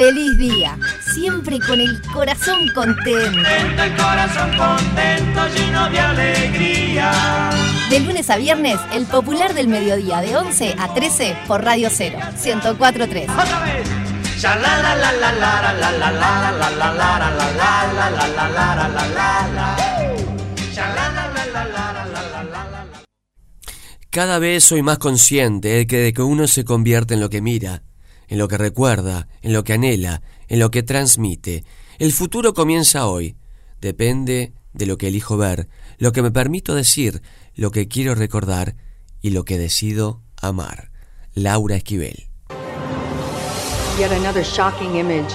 feliz día, siempre con el corazón contento. el corazón contento, lleno de alegría. De lunes a viernes, el popular del mediodía de 11 a 13 por Radio 0, 1043. Otra vez. Cada vez soy más consciente de que uno se convierte en lo que mira en lo que recuerda, en lo que anhela, en lo que transmite. El futuro comienza hoy. Depende de lo que elijo ver, lo que me permito decir, lo que quiero recordar y lo que decido amar. Laura Esquivel. Yet another shocking image.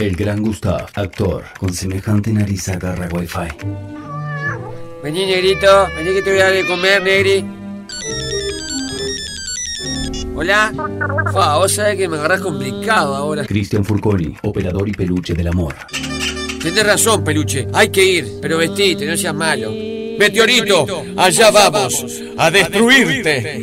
El gran Gustav, actor, con semejante nariz agarra wifi. Vení, negrito, vení que te voy a dar de comer, negri. Hola. Fa, vos sabés que me agarrás complicado ahora. Cristian Furconi, operador y peluche del amor. Tenés razón, peluche. Hay que ir, pero vestite, no seas malo. Meteorito, allá vamos, a destruirte.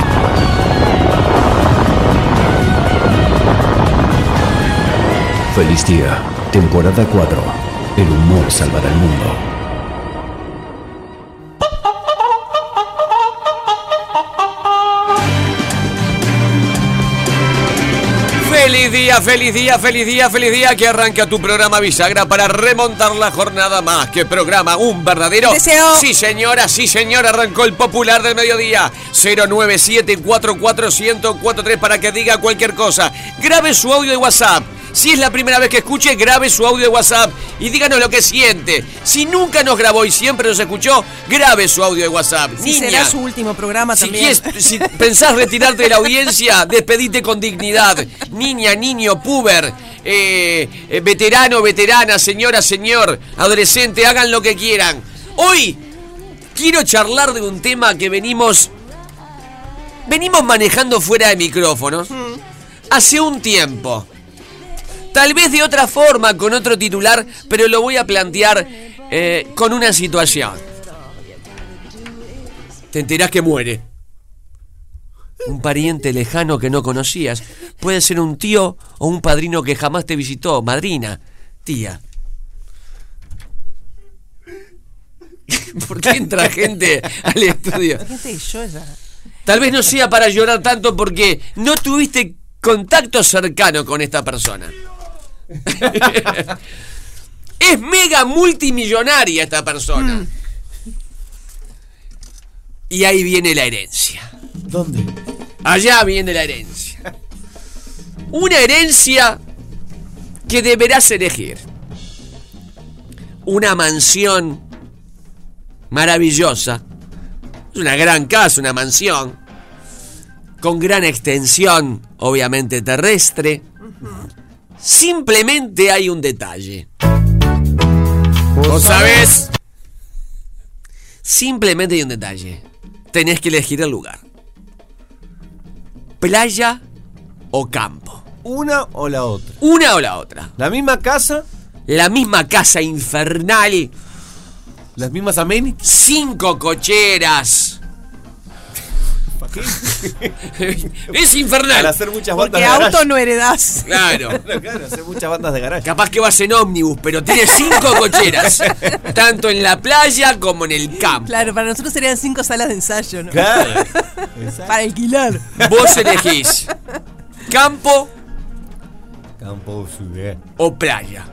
Feliz día, temporada 4. El humor salvará el mundo. Feliz día, feliz día, feliz día, feliz día que arranca tu programa Bisagra para remontar la jornada más que programa, un verdadero. Deseo. Sí, señora, sí, señora, arrancó el popular del mediodía. 097-44143 para que diga cualquier cosa. Grabe su audio de WhatsApp. Si es la primera vez que escuche, grabe su audio de WhatsApp y díganos lo que siente. Si nunca nos grabó y siempre nos escuchó, grabe su audio de WhatsApp. Si Niña, será su último programa si, también. quieres- si pensás retirarte de la audiencia, despedite con dignidad. Niña, niño, puber, eh, eh, veterano, veterana, señora, señor, adolescente, hagan lo que quieran. Hoy quiero charlar de un tema que venimos. Venimos manejando fuera de micrófonos hace un tiempo. Tal vez de otra forma, con otro titular, pero lo voy a plantear eh, con una situación. Te enterás que muere. Un pariente lejano que no conocías. Puede ser un tío o un padrino que jamás te visitó. Madrina, tía. ¿Por qué entra gente al estudio? Tal vez no sea para llorar tanto porque no tuviste contacto cercano con esta persona. es mega multimillonaria esta persona. Y ahí viene la herencia. ¿Dónde? Allá viene la herencia. Una herencia que deberás elegir. Una mansión maravillosa. Es una gran casa, una mansión. Con gran extensión, obviamente terrestre. Simplemente hay un detalle. ¿Vos sabés? Simplemente hay un detalle. Tenés que elegir el lugar. playa o campo. ¿Una o la otra? Una o la otra. ¿La misma casa? La misma casa infernal. ¿Las mismas amenities? Cinco cocheras. es infernal. Para hacer muchas bandas Porque de auto garage. no heredás. Claro. claro, hacer muchas bandas de garaje. Capaz que vas en ómnibus, pero tiene cinco cocheras. Tanto en la playa como en el campo. Claro, para nosotros serían cinco salas de ensayo, ¿no? Claro. Para alquilar. Vos elegís campo Campo ciudad. o playa.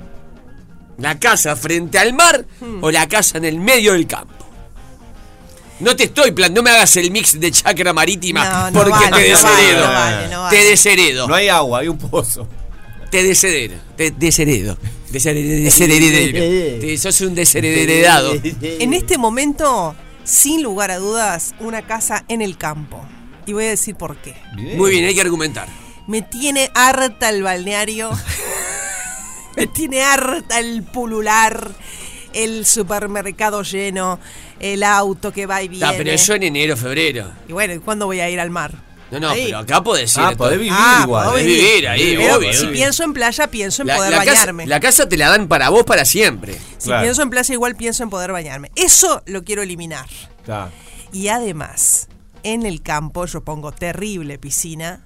La casa frente al mar o la casa en el medio del campo. No te estoy plan, no me hagas el mix de chakra marítima No, no porque vale, te desheredo. no vale, no vale. Te desheredo. No hay agua, hay un pozo. Te desheredo. Te desheredo. Desheredo. desheredo. Te- Sos un desheredado. En este momento, sin lugar a dudas, una casa en el campo. Y voy a decir por qué. Muy bien, hay que argumentar. Me tiene harta el balneario. Me tiene harta el pulular. El supermercado lleno. El auto que va y viene. Ah, pero eso en enero, febrero. Y bueno, ¿y cuándo voy a ir al mar? No, no, Ahí. pero acá podés ir. Ah, podés vivir Ah, igual. puedo Podés vivir ahí, Pero obvio. si obvio. pienso en playa, pienso en La, poder la casa, bañarme. la casa te la dan para vos para siempre. Si Claro. pienso en playa, igual pienso en poder bañarme. Eso lo quiero eliminar. Y además, en el campo yo pongo terrible piscina,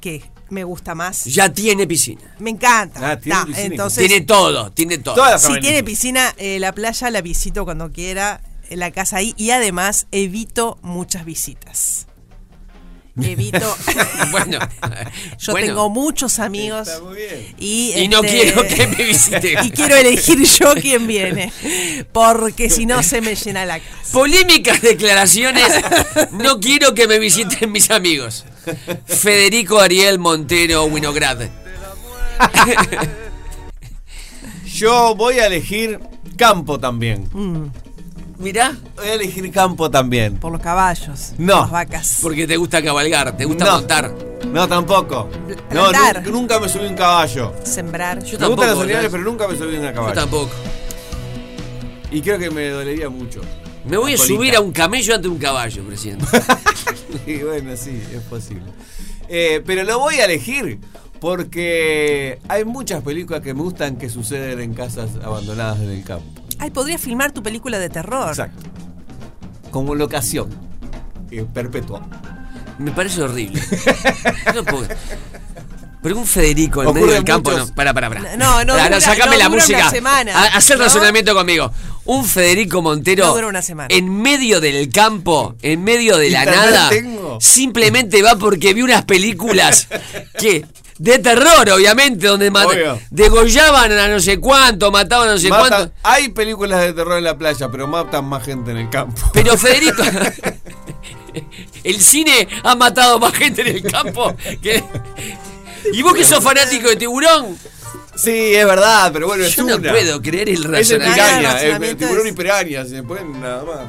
que me gusta más. Ya tiene piscina. Me encanta. Ah, tiene Ta, piscina. entonces, Tiene todo, tiene todo. Si tiene piscina, eh, la playa la visito cuando quiera, en la casa ahí. Y además, evito muchas visitas. Evito. Bueno, yo bueno. tengo muchos amigos. Está muy bien. Y, Y no este, quiero que me visite. Y quiero elegir yo quién viene. Porque si no se me llena la casa. Polémicas declaraciones. No quiero que me visiten mis amigos. Federico Ariel Montero Winograd. Yo voy a elegir campo también. Mirá, Voy a elegir campo también. Por los caballos. No. Por las vacas. porque te gusta cabalgar, te gusta No. montar. No, tampoco. No, nunca me subí a un caballo. Sembrar. Yo Me gustan los animales, pero nunca me subí a un Yo caballo. tampoco. Y creo que me dolería mucho. Me voy a colita. subir a un camello ante un caballo, presidente. Y bueno, sí, es posible. Eh, pero lo voy a elegir porque hay muchas películas que me gustan que suceden en casas abandonadas en el campo. Ay, podría filmar tu película de terror. Exacto. Como locación eh, perpetua. Me parece horrible. No puedo. Pero un Federico en Ocurren medio del campo, muchos- no. Para, para, para. No, no Pará, dura- sacame no la música. una semana, Ha- Haz el ¿no? razonamiento conmigo. Un Federico Montero No dura una semana. en medio del campo, en medio de la nada, tengo. simplemente va porque vi unas películas que de terror, obviamente, donde Obvio. degollaban a no sé cuánto, mataban a no sé Matan- cuánto. hay películas de terror en la playa, pero matan más gente en el campo. Pero Federico, el cine ha matado más gente en el campo que... ¿Y vos que sos fanático de tiburón? Sí, es verdad, pero bueno, es Yo no una. puedo creer el Es el tiburón y piraña, se pueden nada más.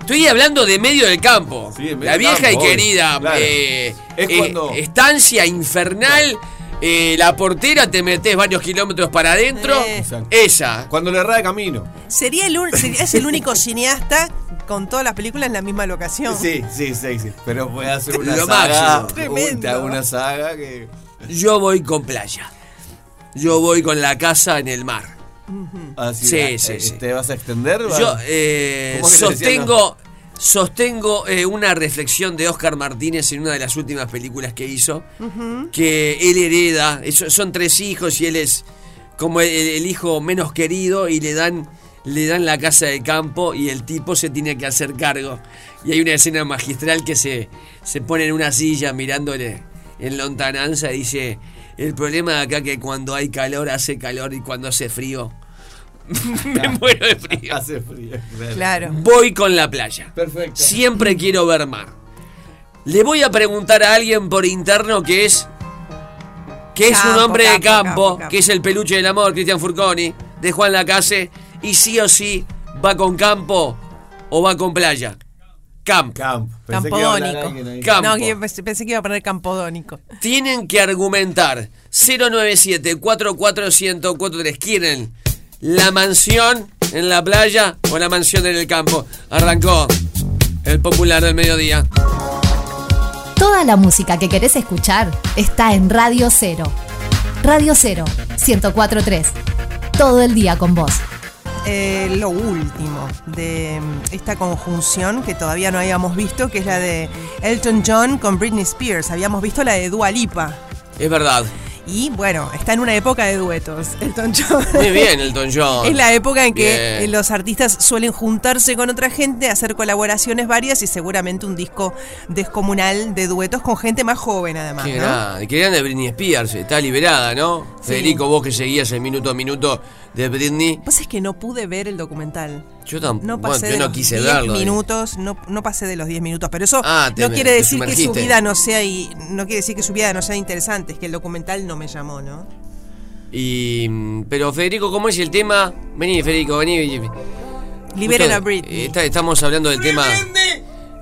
Estoy hablando de medio del campo. Sí, en medio la vieja campo, y querida claro. eh, Es eh, cuando- estancia infernal. Eh, la portera te metes varios kilómetros para adentro. Eh. Esa. Cuando le erra de camino. Sería el, un- sería- es el único cineasta con todas las películas en la misma locación. Sí, sí, sí, sí. Pero puede hacer una Lo saga. máximo. Uy, Tremendo. te hago una saga que. Yo voy con playa. Yo voy con la casa en el mar. Así, Sí, eh, sí, eh, sí. ¿Te vas a extender? Yo Va- eh, ¿Cómo es que le decían, sostengo, sostengo eh, una reflexión de Oscar Martínez en una de las últimas películas que hizo, que él hereda, son tres hijos y él es como el, el hijo menos querido y le dan, le dan la casa de campo y el tipo se tiene que hacer cargo. Y hay una escena magistral que se, se pone en una silla mirándole en lontananza y dice, el problema de acá que cuando hay calor hace calor y cuando hace frío me muero de frío. Hace frío. claro. Voy con la playa. Perfecto. Siempre quiero ver mar. Le voy a preguntar a alguien por interno que es. que es un Campo, hombre de campo, campo, campo, campo. que es el peluche del amor, Cristian Furconi, de Juan Lacase, y sí o sí va con campo o va con playa. Campo. Camp. Pensé que iba a hablar Campodónico. alguien ahí. Campo. No, que yo pensé, que iba a poner campodónico. Tienen que argumentar 097 44143 ¿Quieren la mansión en la playa o la mansión en el campo? Arrancó el popular del mediodía. Toda la música que querés escuchar está en Radio Cero. Radio Cero, 1043. Todo el día con vos. Eh, lo último de esta conjunción que todavía no habíamos visto, que es la de Elton John con Britney Spears. Habíamos visto la de Dua Lipa. Es verdad. Y bueno, está en una época de duetos, Elton John. Muy bien, Elton John. Es la época en que Bien. eh, los artistas suelen juntarse con otra gente, hacer colaboraciones varias y seguramente un disco descomunal de duetos con gente más joven además. Qué ¿no? grande, qué grande Britney Spears, está liberada, ¿no? Federico, vos que seguías el minuto a minuto de Britney. Pasa es que no pude ver el documental. Yo tampoco, No pasé yo de no los quise 10 verlo. minutos, no, no pasé de los 10 minutos, pero eso Ah, no me- quiere decir que su vida no sea y no quiere decir que su vida no sea interesante, es que el documental no me llamó, ¿no? Y, mm, pero Federico, ¿cómo es el tema? Vení, Federico, vení. Liberen a Britney. eh, está- estamos hablando del tema.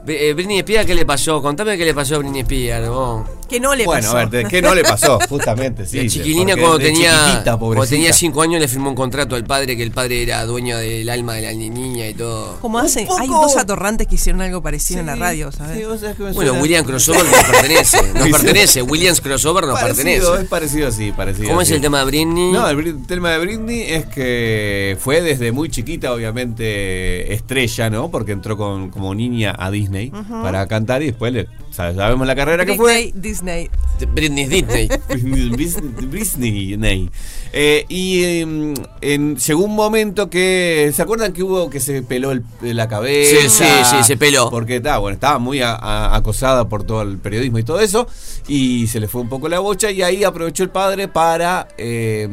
Eh, Britney Spears, ¿qué le pasó? Contame qué le pasó a Britney Spears. vos. Que no le Bueno, pasó. a ver, ¿de ¿qué no le pasó? Justamente, sí. la chiquilina cuando tenía cuando 5 años le firmó un contrato al padre que el padre era dueño del alma de la niña y todo. Como hacen, poco- hay dos atorrantes que hicieron algo parecido en la radio, ¿sabes? sí, vos sabés que me Bueno, suena- Williams Crossover nos pertenece. Nos pertenece. Williams Crossover nos Parecido, pertenece. Es parecido, sí, parecido. ¿Cómo es el tema de Britney? No, el tema de Britney es que fue desde muy chiquita, obviamente, estrella, ¿no? Porque entró con, como niña a Disney para cantar y después le, sabemos la carrera que fue. Britney, Disney. Britney Disney. Britney, Britney. Eh, y em, en- llegó un momento que. ¿Se acuerdan que hubo que se peló el- la cabeza? Sí, sí, sí, se peló. Porque estaba, bueno, estaba muy a- a- acosada por todo el periodismo y todo eso. Y se le fue un poco la bocha. Y ahí aprovechó el padre para eh,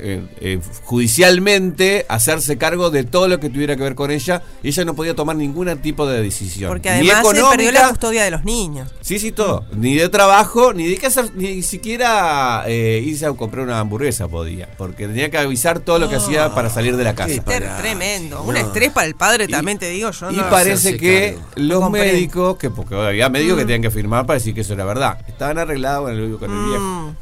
eh, eh, judicialmente hacerse cargo de todo lo que tuviera que ver con ella. Y ella no podía tomar ningún tipo de decisión. Porque Ni además se perdió la custodia de los niños. Sí, sí, todo. Ni de trabajo, ni de que hacer, ni siquiera eh, irse a comprar una hamburguesa podía. Porque tenía que avisar todo lo que hacía para salir de la casa. Tremendo. Un estrés para el padre también, te digo yo. Y no- parece que cargo. los médicos, que porque había médicos que tenían que firmar para decir que eso era verdad, estaban arreglados con el, con el viejo. Mm.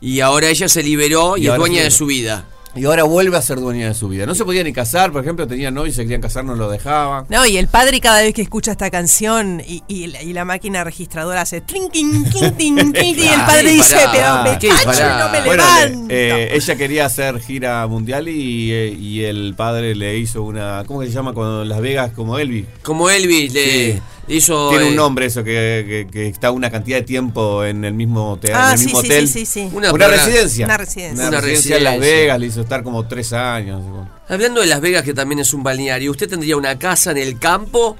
Y ahora ella se liberó y, Y es dueña de su vida. Y ahora vuelve a ser dueña de su vida. No se podía ni casar, por ejemplo, tenía novio y se querían casar, no lo dejaban. No, y el padre cada vez que escucha esta canción y, y la, y la máquina registradora hace trinking, quinting, quinting, y el padre dice, pero me cacho y no me Bueno, levanto. le- eh, ella quería hacer gira mundial y, eh, y el padre le hizo una. ¿Cómo que se llama? Cuando Las Vegas, como Elvis. Como Elvis le Sí. Hizo. Tiene un eh, nombre eso, que, que- que está una cantidad de tiempo en el mismo teatro, Ah, en el sí, mismo sí, hotel. sí, sí, sí. Una, Una, residencia. Una residencia. Una residencia en Las. Vegas, le hizo estar como tres años. Hablando de Las Vegas, que también es un balneario, ¿usted tendría una casa en el campo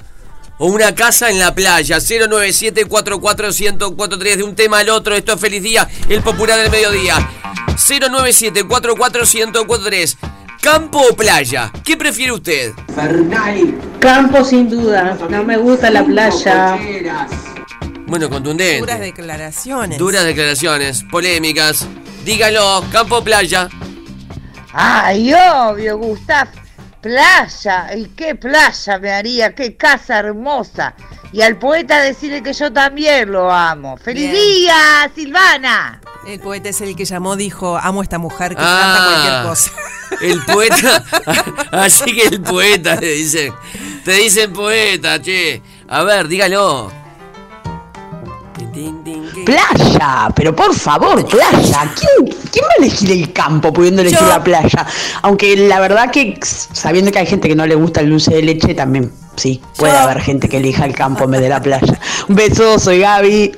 o una casa en la playa? 097-44143 de un tema al otro. Esto es Feliz Día, el popular del mediodía. 097-44143. ¿Campo o playa? ¿Qué prefiere usted? Campo sin duda, no me gusta la playa. Bueno, contundente. Duras declaraciones. Duras declaraciones, polémicas. Dígalo, campo o playa. Ay, obvio, Gustav. Playa, ¿y qué playa me haría? ¡Qué casa hermosa! Y al poeta decirle que yo también lo amo. ¡Feliz Bien. día, Silvana! El poeta es el que llamó, dijo, amo a esta mujer que Ah. canta cualquier cosa. El poeta. Así que el poeta le dicen. Te dicen poeta, che. A ver, dígalo. Playa, pero por favor, playa. ¿Quién, quién va a elegir el campo pudiendo elegir Yo. la playa? Aunque la verdad que sabiendo que hay gente que no le gusta el dulce de leche, también sí, puede Yo. haber gente que elija el campo en vez de la playa. Un beso, soy Gaby.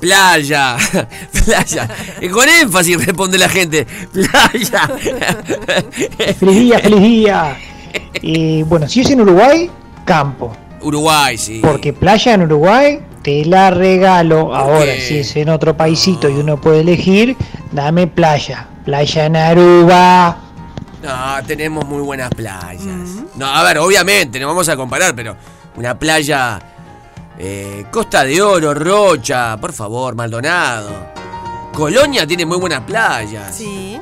Playa, playa. Y con énfasis responde la gente. Playa. Feliz día, feliz día. Y bueno, si es en Uruguay, campo. Uruguay, sí. Porque playa en Uruguay te la regalo. Ahora, si es en otro paisito y uno puede elegir, dame playa. Playa en Aruba. No, tenemos muy buenas playas. No, a ver, obviamente, no vamos a comparar, pero una playa. Eh, Costa de Oro, Rocha, por favor, Maldonado. Colonia tiene muy buenas playas. Sí,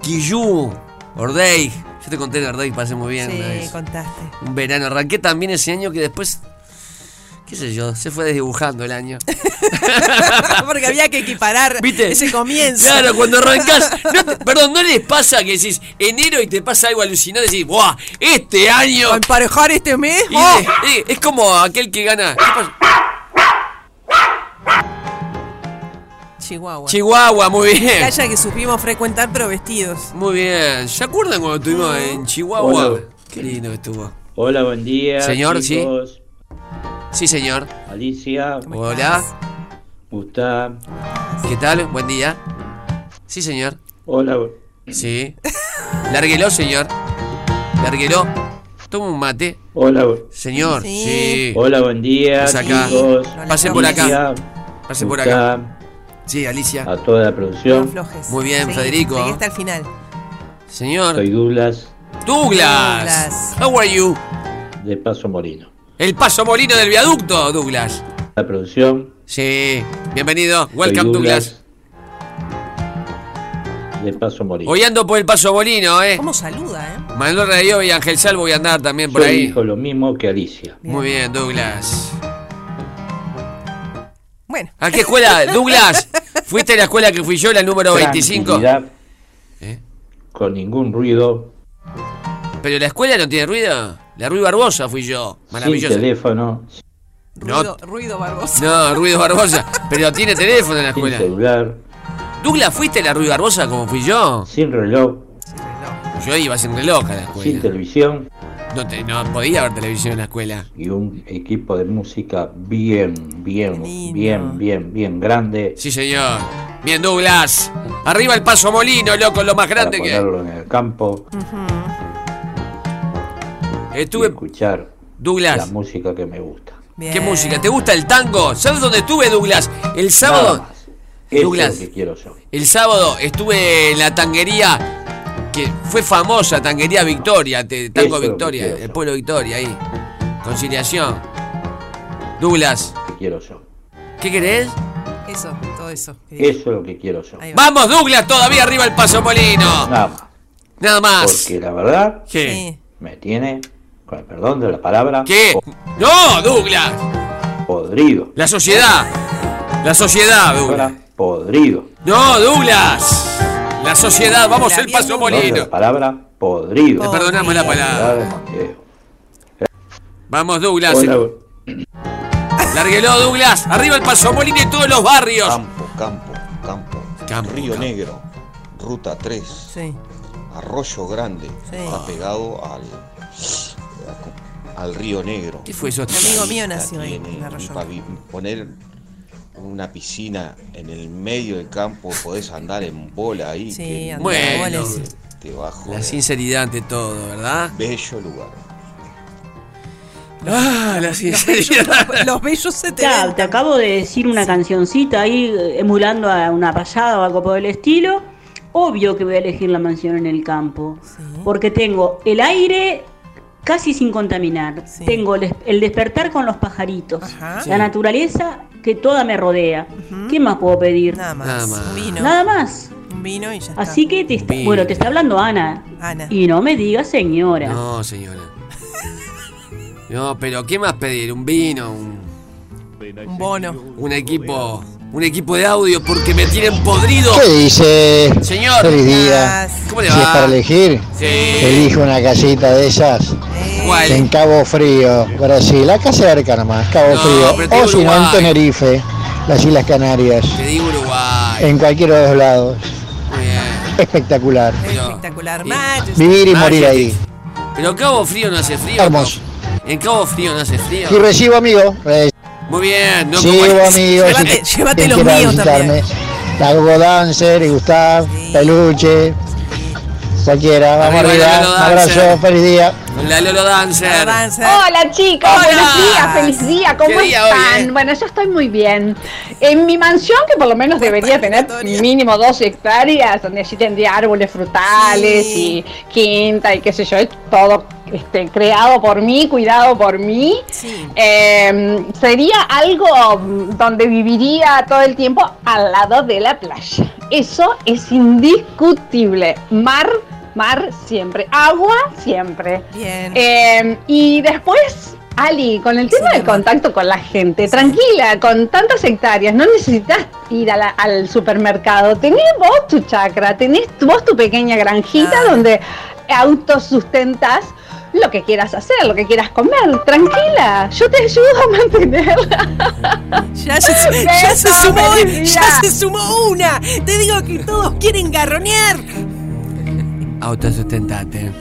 Quillú, Ordey. Yo te conté de Ordey, pasé muy bien. una sí, vez. contaste. Un verano. Arranqué también ese año que después. ¿Qué sé yo? Se fue desdibujando el año. Porque había que equiparar ¿Viste? ese comienzo. Claro, cuando arrancás. no te- perdón, ¿no les pasa que decís enero y te pasa algo alucinante? Decís, ¡buah! Este año. Para emparejar este mes. Y ¡oh! de- eh, es como aquel que gana. ¿Qué pasa? Chihuahua. Chihuahua, muy bien. Calla que supimos frecuentar, pero vestidos. Muy bien. ¿Se acuerdan cuando estuvimos en Chihuahua? Hola. Qué lindo que estuvo. Hola, buen día. Señor, chicos. Sí, señor. Alicia. Hola. Gustav. ¿Qué tal? Buen día. Sí, señor. Hola. Sí. Lárguelo, señor. Lárguelo. Toma un mate. Hola. Señor, sí. Hola, buen día. Acá. chicos. Pase por acá. Alicia, Pase por acá. Sí, Alicia. A toda la producción. Muy bien, Federico. seguí hasta el final. Señor. Soy Douglas Douglas. Douglas. How are you? de Paso Molino. El paso molino del viaducto, Douglas. La producción. Sí. Bienvenido. Soy Welcome, Douglas. De Paso Molino. Hoy ando por el paso molino, eh. ¿Cómo saluda, eh? Manuel Radio y Ángel Salvo voy a andar también por ahí. dijo lo mismo que Alicia. Muy bien, Douglas. Bueno. ¿A qué escuela? Douglas, ¿fuiste a la escuela que fui yo, la número 25? Tranquilidad, ¿Eh? Con ningún ruido. ¿Pero la escuela no tiene ruido? La Rui Barbosa fui yo. Sin Maravilloso. teléfono. Ruido, ruido barboso. No, Ruido Barbosa. Pero tiene teléfono en la Sin escuela. celular. Douglas, ¿fuiste a la Rui Barbosa como fui yo? Sin reloj. Yo iba sin reloj a la Sin escuela. televisión. No, te- no podía ver televisión en la escuela. y un equipo de música bien, bien, bien, bien, bien grande Sí, señor. Bien, Douglas. Arriba el paso molino, loco, lo más para grande que. ponerlo en el campo y Estuve. escuchar la Douglas. música que me gusta. ¿Qué música? ¿Te gusta el tango? ¿Sabes dónde estuve, Douglas? El sábado. Douglas. es lo que quiero yo. El sábado estuve en la tanguería que fue famosa, tanguería Victoria, te- tango Victoria, el pueblo Victoria ahí. Conciliación. Douglas, Que quiero yo. ¿qué querés? Eso, todo eso. Eso es lo que quiero yo. Va. Vamos, Douglas, todavía arriba el paso molino. Nada más. Nada más. Porque la verdad. Sí. me tiene, perdón de la palabra, ¿Qué? No, Douglas. podrido. La sociedad. La sociedad, Douglas. Podrido. No, Douglas. La sociedad, vamos el paso molino. la palabra, podrido. Te perdonamos la palabra. Vamos, Douglas. Hola, Larguelo, Douglas. Arriba el paso molino y todos los barrios. Campo, campo, campo. Campo, Río campo. Negro, Ruta 3, Sí. Arroyo Grande. Sí. Está pegado al, al Río Negro. ¿Qué fue eso? Un amigo mío nació ahí, en Arroyo. Poner una piscina en el medio del campo, podés andar en bola ahí. Sí, que andar en nadie bola, sí. Te a La sinceridad ante todo, ¿verdad? Bello lugar. Ah, la sinceridad. Los bellos se te ven. te acabo de decir una cancioncita ahí emulando a una pasada o algo por el estilo. Obvio que voy a elegir la mansión en el campo. Porque tengo el aire casi sin contaminar. Sí. Tengo el, des- el despertar con los pajaritos. Ajá. La Sí. naturaleza que toda me rodea. ¿Qué más puedo pedir? Nada más. Nada más. Un vino. Nada más. Un vino y ya está. Así que te está, bueno, te está hablando Ana. Ana. Y no me digas señora. No, señora. No, pero ¿qué más pedir? Un vino, un, Un bono. un equipo, un equipo de audio porque me tienen podrido. ¿Qué dice? Señor. Feliz día. Gracias. ¿Cómo le Si es para va? elegir, Sí. elige una casita de esas en. Cabo Frío, Brasil. Acá cerca nomás, Cabo No, Frío. O si no, en. Tenerife, las Islas Canarias. Te digo Uruguay. En cualquiera de los lados. Muy bien. Espectacular. Pero- Espectacular. Sí. Majesty. Vivir y morir ahí. Pero Cabo Frío no hace frío. Hermoso. ¿no? En Cabo Frío no hace frío. Y recibo amigo. Muy bien, no Recibo como amigos. Llévate- si llévate los míos visitarme. La Hugo Dancer y Gustav, Peluche, cualquiera. Vamos Arriba, arriba. Abrazo, feliz día. La Lolo Dancer. Dancer. Hola chicos, Hola. buenos días, feliz día, ¿cómo ¿Qué día hoy, están? eh? Bueno, yo estoy muy bien. En mi mansión, que por lo menos debería tener mínimo dos hectáreas, donde allí tendría árboles frutales Sí. y quinta y qué sé yo, todo este, creado por mí, cuidado por mí. Sí. Eh, sería algo mm, donde viviría todo el tiempo al lado de la playa. Eso es indiscutible. Mar, mar siempre. Agua siempre. Bien. Eh, y después, Ali, con el tema del contacto con la gente, tranquila, con tantas hectáreas, no necesitas ir a la- al supermercado. Tenés vos tu chacra, tenés vos tu pequeña granjita donde autosustentas lo que quieras hacer, lo que quieras comer. Tranquila, yo te ayudo a mantenerla. Ya se, ya se Beso, sumó, ya se sumó una. Te digo que todos quieren garronear. Autosustentate.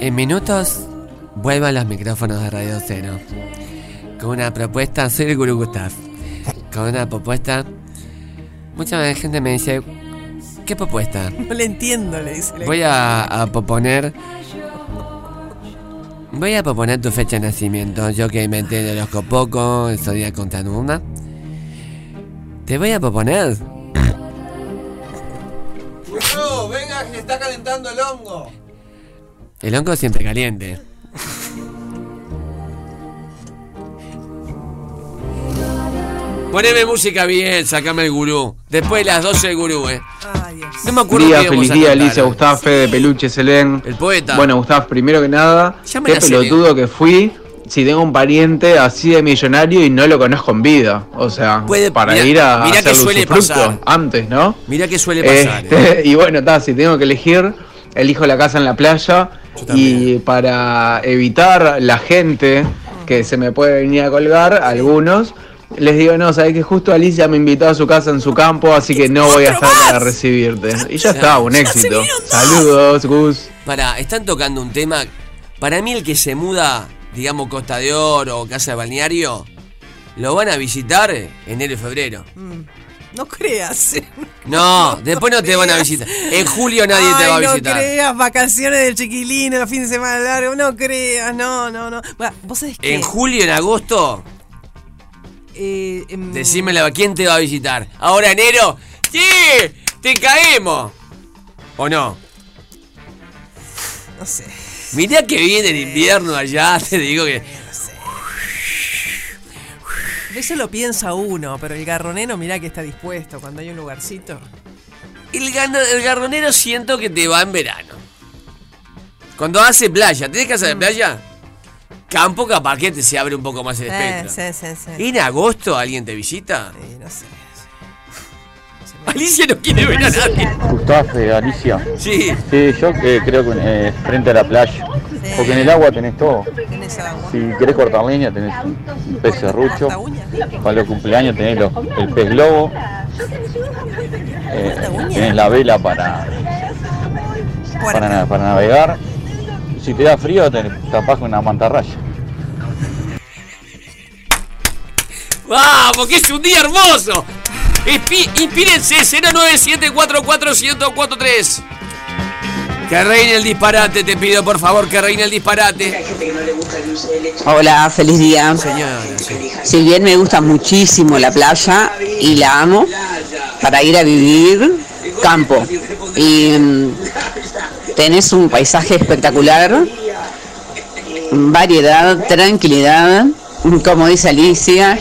En minutos, vuelvan los micrófonos de Radio Cero. Con una propuesta, soy el Guru Gustav. Con una propuesta. Mucha gente me dice, ¿qué propuesta? No le entiendo, le dice. la- Voy a, a proponer. Voy a proponer tu fecha de nacimiento. Yo que inventé el horóscopo, el zodiaco contra una. Te voy a proponer. Está calentando el hongo. El hongo siempre caliente. Poneme música bien, sacame el gurú. Después de las 12 el gurú, eh. No me acuerdo día, qué íbamos feliz a día, cantar. Alicia, Gustavo, Fede, Peluche, Selén. El poeta. Bueno, Gustavo, primero que nada, Ya me qué pelotudo que fui. Si tengo un pariente así de millonario y no lo conozco en vida. O sea, Puede- para mira- ir a que hacer suele pasar. antes, ¿no? Mira que suele pasar. Este, eh. y bueno, está, si tengo que elegir, elijo la casa en la playa. Y para evitar la gente que se me puede venir a colgar, algunos, les digo, no, sabés que justo Alicia me invitó a su casa en su campo, así que no voy a estar para recibirte. Y ya está, un éxito. Saludos, Gus. Para, están tocando un tema. Para mí, el que se muda, digamos, Costa de Oro o Casa de Balneario, lo van a visitar enero y febrero. Mm, No creas. No, después no te van a visitar. En julio nadie te va a No visitar. creas, vacaciones del chiquilín, el fin de semana largo. No creas, no, no, no. Bueno, Vos sabés que. En julio, en agosto, eh, em, decímelo, ¿quién te va a visitar? Ahora enero, ¡sí! ¡Te caemos! ¿O no? No sé. Mirá que viene el invierno allá, te digo que. Eso lo piensa uno, pero el garronero, mirá que está dispuesto cuando hay un lugarcito. El, el garronero siento que te va en verano. Cuando hace playa, ¿tenés casa Mm. de playa? Campo capaz que te se abre un poco más el Eh, espectro. sí, sí, sí. ¿En agosto alguien te visita? Sí, no sé. Alicia no quiere ver a nadie. Gustavo, eh, Alicia. Sí. Sí, yo eh, creo que eh, frente a la playa. Porque en el agua tenés todo. Tenés agua. Si querés cortar leña, tenés un, un pez serrucho. Para los cumpleaños tenés los- el pez globo. Eh, tenés la vela para, para, para navegar. Si te da frío, te tapás con una mantarraya. ¡Vamos! ¡Que es un día hermoso! Inspírense 097441043. Que reine el disparate, te pido por favor que reine el disparate. Hola, feliz día. Si bien me gusta muchísimo la playa y la amo, para ir a vivir campo. Y mm, tenés un paisaje espectacular, variedad, tranquilidad, como dice Alicia.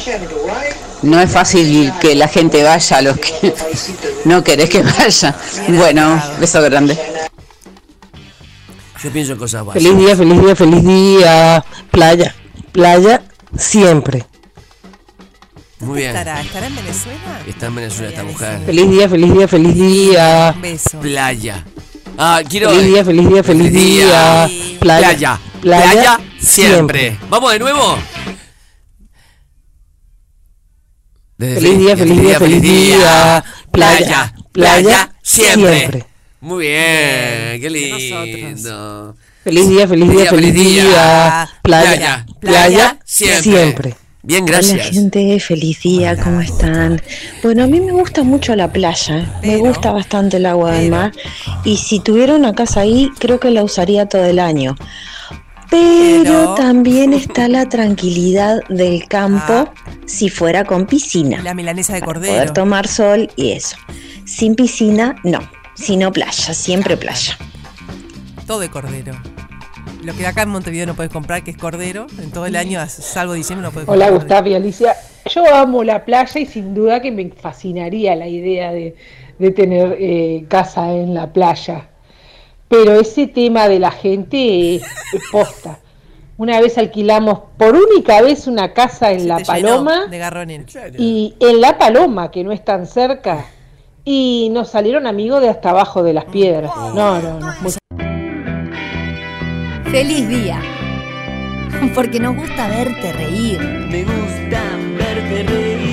No es fácil que la gente vaya a los que no querés que vaya. Bueno, beso grande. Yo pienso en cosas básicas. Feliz día, feliz día, feliz día. Playa, playa siempre. Muy bien. ¿Estará, ¿Estará en Venezuela? Está en Venezuela esta mujer. Feliz día, feliz día, feliz día. Beso. Playa. Ah, quiero. Feliz día, feliz día, feliz día. Playa, Playa. playa, Playa siempre. Vamos de nuevo. Desde Feliz día, feliz día, feliz día. Playa, playa, siempre. siempre. Muy bien, qué lindo. Feliz día, feliz día, feliz día. Playa, playa, siempre. siempre. Bien, Hola gracias. gente, feliz día, ¿cómo están? Bueno, a mí me gusta mucho la playa, me gusta bastante el agua del mar y si tuviera una casa ahí creo que la usaría todo el año. Pero Pero- también está la tranquilidad del campo si fuera con piscina. La milanesa de Poder cordero. tomar sol y eso. Sin piscina, no, sino playa, siempre playa. Todo de cordero. Lo que acá en Montevideo no puedes comprar, que es cordero, en todo el año, salvo diciembre, no puedes Hola comprar. Gustavo y Alicia. Yo amo la playa y sin duda que me fascinaría la idea de, de tener eh, casa en la playa. Pero ese tema de la gente es, es posta. Una vez alquilamos por única vez una casa en La Paloma De y en La Paloma, que no es tan cerca, y nos salieron amigos de hasta abajo de las piedras. No, no, no. muy- Feliz día. Porque nos gusta verte reír. Me gusta verte reír.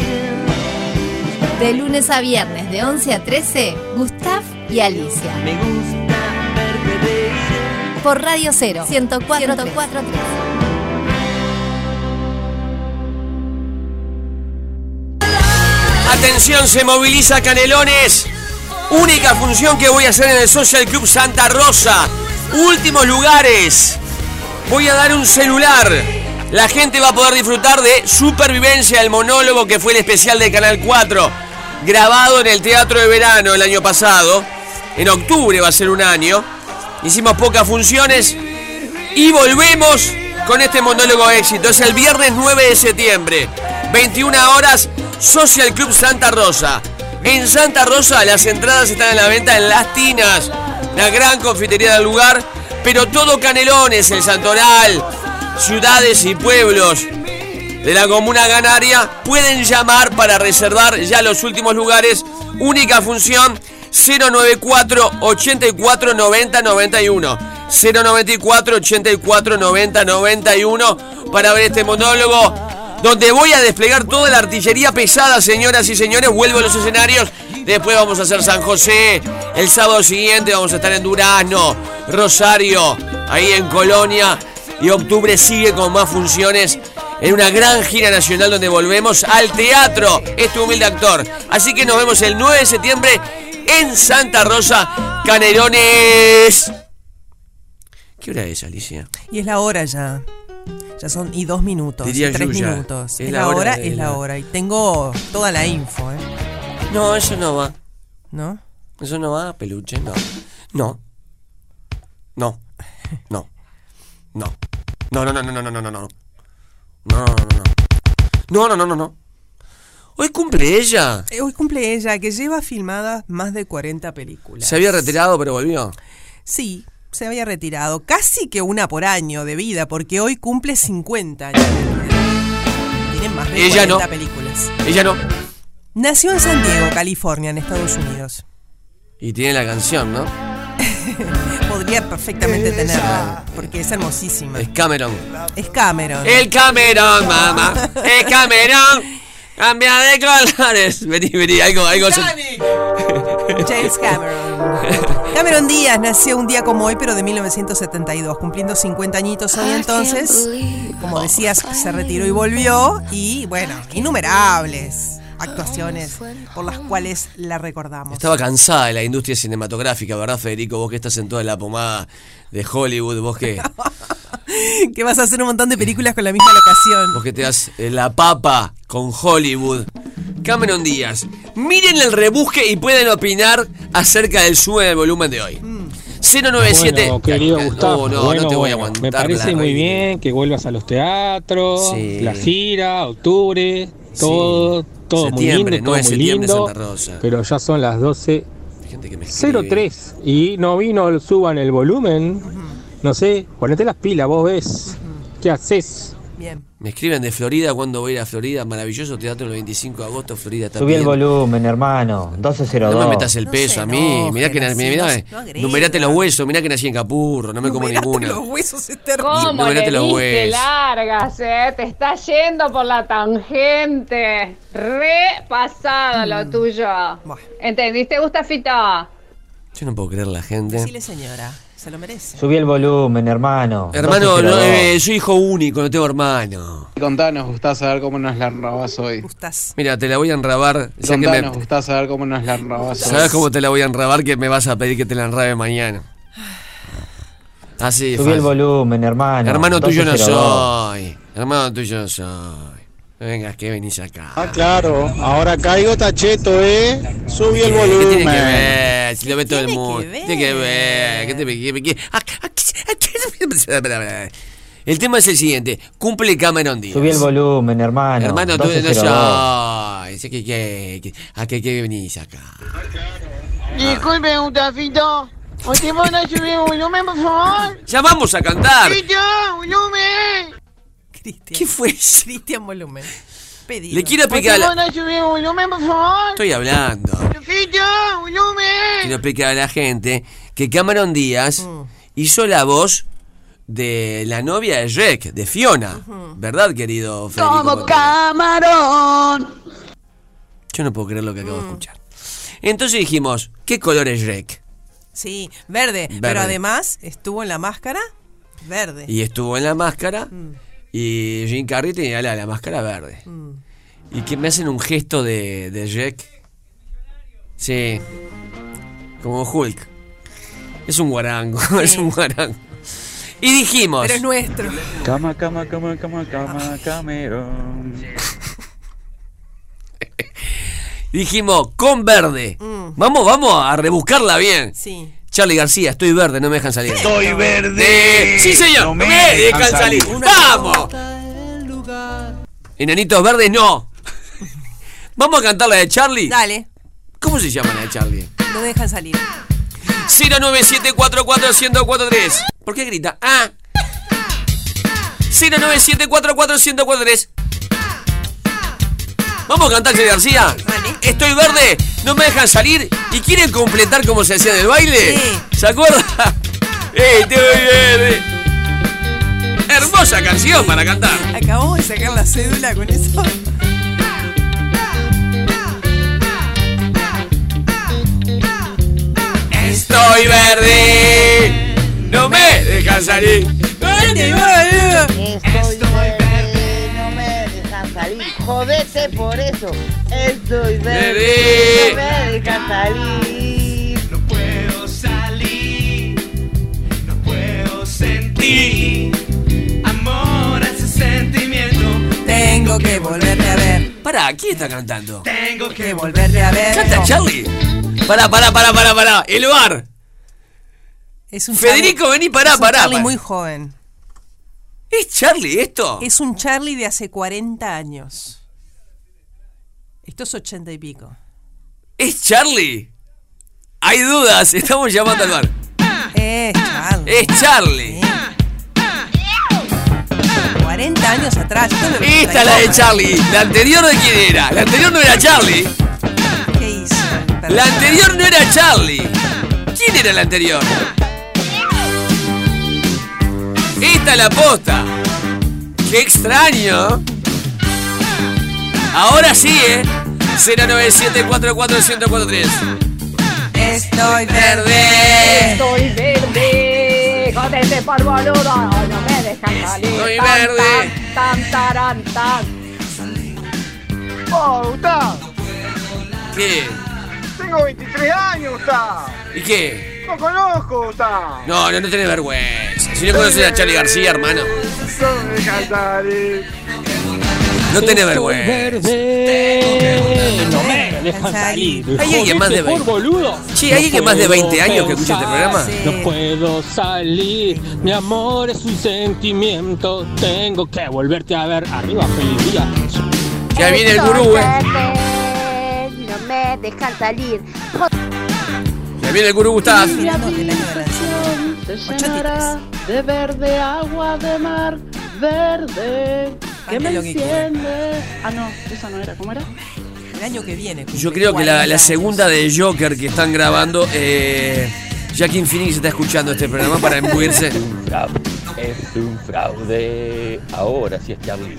De lunes a viernes, de 11 a 13, Gustav y Alicia. Me gusta Por Radio 0, 104, 104 Atención, se moviliza Canelones. Única función que voy a hacer en el Social Club Santa Rosa. Últimos lugares. Voy a dar un celular. La gente va a poder disfrutar de Supervivencia, el monólogo que fue el especial de Canal 4, grabado en el Teatro de Verano el año pasado. En octubre va a ser un año. Hicimos pocas funciones y volvemos con este monólogo éxito. Es el viernes 9 de septiembre, 21 horas, Social Club Santa Rosa. En Santa Rosa las entradas están a la venta en Las Tinas, la gran confitería del lugar, pero todo Canelones, el Santoral, ciudades y pueblos de la comuna ganaria pueden llamar para reservar ya los últimos lugares. Única función 094 84 90 91. 094 84 90 91 para ver este monólogo donde voy a desplegar toda la artillería pesada, señoras y señores. Vuelvo a los escenarios. Después vamos a hacer San José. El sábado siguiente vamos a estar en Durazno, Rosario, ahí en Colonia. Y octubre sigue con más funciones en una gran gira nacional donde volvemos al teatro. Este humilde actor. Así que nos vemos el 9 de septiembre en Santa Rosa, Canelones. ¿Qué hora es, Alicia? Y es la hora ya. Ya son y dos minutos, Diría tres minutos. Es, la, hora, es la... la hora. Y tengo toda la info, ¿eh? No, eso no va. ¿No? Eso no va, peluche, no. No. No. No. No. No, no, no, no, no, no, no, no. No, no, no, no. No, no, no, no, no. Hoy cumple ella. Eh, Hoy cumple ella, que lleva filmadas más de 40 películas. Se había retirado, pero volvió. Sí, se había retirado. Casi que una por año de vida, porque hoy cumple 50 años de vida. Tiene más de Ella 40 no. películas. Ella no. Nació en San Diego, California, en Estados Unidos. Y tiene la canción, ¿no? Podría perfectamente tenerla, porque es hermosísima. Es Cameron. Es Cameron. El Cameron, mamá. El Cameron. Cambia de colores. Vení, vení, algo, algo. James Cameron. Cameron Díaz nació un día como hoy, pero de 1972, cumpliendo 50 añitos hoy entonces. Como decías, se retiró y volvió. Y bueno, innumerables actuaciones por las cuales la recordamos. Estaba cansada de la industria cinematográfica, ¿verdad, Federico? Vos que estás en toda la pomada de Hollywood, vos que, que vas a hacer un montón de películas con la misma locación. vos que te das eh, la papa con Hollywood. Cameron Díaz, miren el rebusque y pueden opinar acerca del sube del volumen de hoy. 097. Bueno, querido No, Gustavo, no, bueno, no te voy a aguantar. Me parece muy bien que vuelvas a los teatros, Sí. la gira, octubre, todo, todo muy Septiembre, lindo, 9 todo muy septiembre, lindo. Santa Rosa. Pero ya son las 12. Gente que me escribe. 03 y no vino el suban el volumen. No sé, ponete las pilas, vos ves. ¿Qué haces? Me escriben de Florida cuando voy a ir a Florida. Maravilloso teatro el 25 de agosto, Florida Subí el volumen, hermano. 1202. No me metas el peso a mí. mirá que na- así, mirá, no- eh, no numerate los huesos. Mirá que nací en Capurro. No me como ninguna. Los huesos es terrible. No, ¿Cómo le los huesos. largas, eh? Te está yendo por la tangente. Re pasado Mm. lo tuyo. ¿Entendiste, Gustafito? Yo no puedo creer la gente. Dile señora, se lo merece. Subí el volumen, hermano. Hermano, 1202. no, eh, soy hijo único, no tengo hermano. Contanos, gustaba saber cómo nos la robás hoy. Mira, te la voy a enrabar. Ya que Contanos, me, gustaba saber cómo nos la robás hoy. ¿Sabes cómo te la voy a enrabar? Que me vas a pedir que te la enrabe mañana. Así, Subí el volumen, hermano. Hermano tuyo no 1202. soy. Hermano tuyo no soy. Venga, que venís acá. Ah, claro. Ahora caigo tacheto, ¿eh? Subí el ¿Qué volumen. tiene que ver? Si lo ve todo el mundo. Tiene que ver. ¿Qué te qué- qué- ah, ah, qué- El tema es el siguiente. Cumple Cameron Díaz. Subí el volumen, hermano. Hermano, tú no 1202. soy. Que, que, que- ¿A qué, qué venís acá? Disculpe, Gustafito. ¿Usted podrá subir el volumen, por favor? Ya vamos a cantar. ¡Cristian, volumen! ¿Qué fue eso? Cristian Volumen. Pedido. Le quiero explicar. ¿Usted a la- podrá subir el volumen, por favor? Estoy hablando. ¡Cristian, volumen! Quiero explicar a la gente que Cameron Díaz hizo la voz de la novia de Shrek, de Fiona. ¿Verdad, querido Federico? Como camarón. Yo no puedo creer lo que acabo de escuchar. Entonces dijimos, ¿qué color es Shrek? Sí, verde, Verde. Pero además estuvo en la máscara verde. Y estuvo en la máscara Mm. Y Jim Carrey tenía la, la máscara verde. Y que me hacen un gesto de, de Shrek. Sí. Como Hulk. Es un guarango, es un guarango. Y dijimos. Pero es nuestro. Cama, cama, cama, cama, cama, Cameron. Dijimos, con verde. Vamos, vamos a rebuscarla bien. Mm. Sí. Charlie García, estoy verde, no me dejan salir. Estoy verde. Sí, señor, no me, dejan salir. ¡Vamos! Enanitos verdes, no. Vamos a cantar la de Charlie. Dale, ¿Cómo se llama la de Charlie? no dejan salir. 097441043. ¿Por qué grita? Ah. 097441043. Vamos a cantar Charlie García. Estoy verde, no me dejan salir. ¿Y quieren completar como se hacía en el baile? ¿Se acuerda? Estoy verde. Hermosa canción para cantar. Acabamos de sacar la cédula con eso. Estoy verde, no me dejan salir. Estoy Jodete por eso. Estoy verde, no me salir. No puedo salir, no puedo sentir amor a ese sentimiento. Tengo que volverte a ver. Pará, ¿quién está cantando? Tengo que volverte a ver. ¿Canta Charlie? Pará, pará, pará, pará, pará. El bar. Es un Federico, Charlie- vení, pará, es un pará, Charlie pará. muy joven. ¿Es Charlie esto? Es un Charlie de hace 40 años. Esto es 80 y pico. ¿Es Charlie? Hay dudas, estamos llamando al bar. Es Charlie. Es Charlie. 40 años atrás. Esto Esta es la de Charlie. ¿La anterior de quién era? La anterior no era Charlie. ¿Qué hizo? La anterior no era Charlie. ¿Quién era la anterior? La posta. Qué extraño. Ahora sí, ¿eh? 097441043. Estoy verde. Estoy verde. Jodete por boludo. No me dejan salir. Estoy Tan, verde. Tan, tan, taran, tan. Oh, Gustavo, ¿Qué? tengo 23 años, Gustavo. ¿Y qué? No conozco, Gustavo. No, no, no tenés vergüenza. Si no conoces a Charlie García, hermano. No tenés vergüenza. No me dejan salir. ¿Hay alguien más de Jodete 20? por boludo. Sí, ¿hay alguien más de 20 años que escucha este programa? No puedo salir. Mi amor es un sentimiento. Tengo que volverte a ver. Arriba, feliz día. Ya viene el gurú, eh. No me dejan salir. Ya viene el gurú Gustav. Te llenará de verde agua de mar verde que me enciende. Ah, no, esa no era, ¿cómo era? El año que viene. Yo creo que la, la segunda de Joker que están grabando, eh, Jackie Phoenix está escuchando este programa para embuirse. Es un fraude. Ahora sí es Charlie.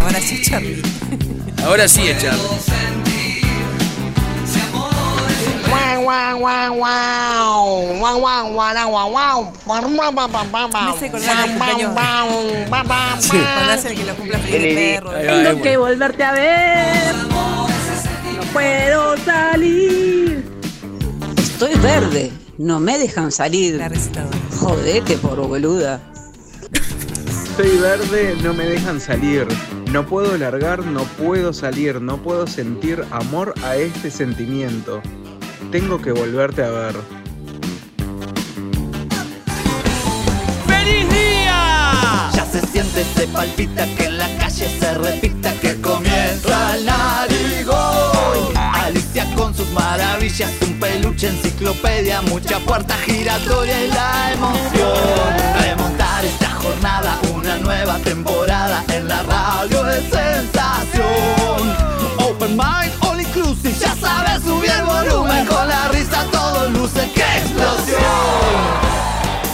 Ahora sí, Charlie. Ahora sí es Charlie. Tengo que volverte a ver. No puedo salir. Estoy verde, no me dejan salir. Jodete por boluda. Estoy verde, no me dejan salir. No puedo largar, no puedo salir, no puedo sentir amor a este sentimiento. Tengo que volverte a ver. ¡Feliz día! Ya se siente, se palpita que en la calle se repita que comienza el narigón. Alicia con sus maravillas, un peluche, enciclopedia, mucha puerta giratoria y la emoción. Remontar esta jornada, una nueva temporada en la radio de sensación. Open mind, all inclusive, ya sabes,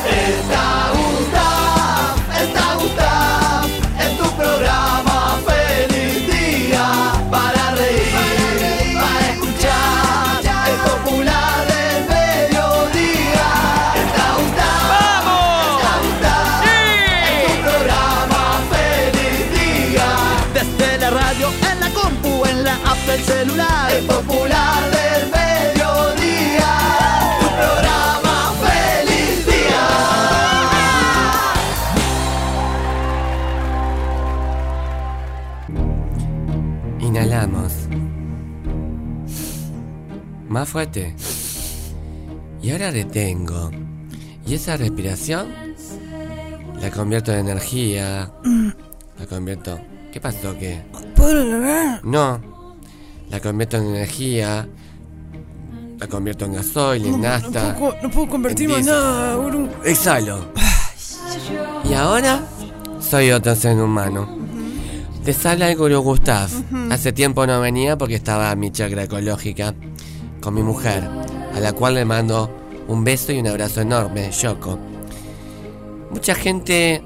Está Más fuerte. Y ahora detengo. Y esa respiración la convierto en energía. La convierto. ¿Qué pasó? ¿Qué? ¿Puedo lograr? No. La convierto en energía. La convierto en gasoil, en No, no nafta. puedo, no puedo convertirme en nada. Exhalo. Y ahora soy otro ser humano. Les habla el Gurú Gustav. Hace tiempo no venía porque estaba mi chakra ecológica con mi mujer, a la cual le mando un beso y un abrazo enorme, Yoko. Mucha gente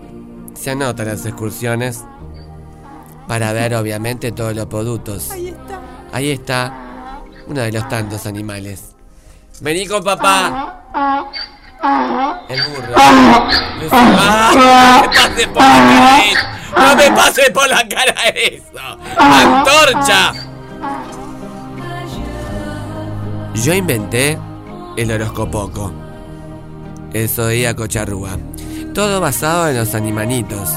se anota en las excursiones para ver obviamente todos los productos. Ahí está. Ahí está uno de los tantos animales. Vení con papá. El burro. ¡Ah! No me pases por la cara eso. No me pases por la cara eso. Antorcha. Yo inventé el horoscopoco. El zodíaco charrúa. Todo basado en los animanitos.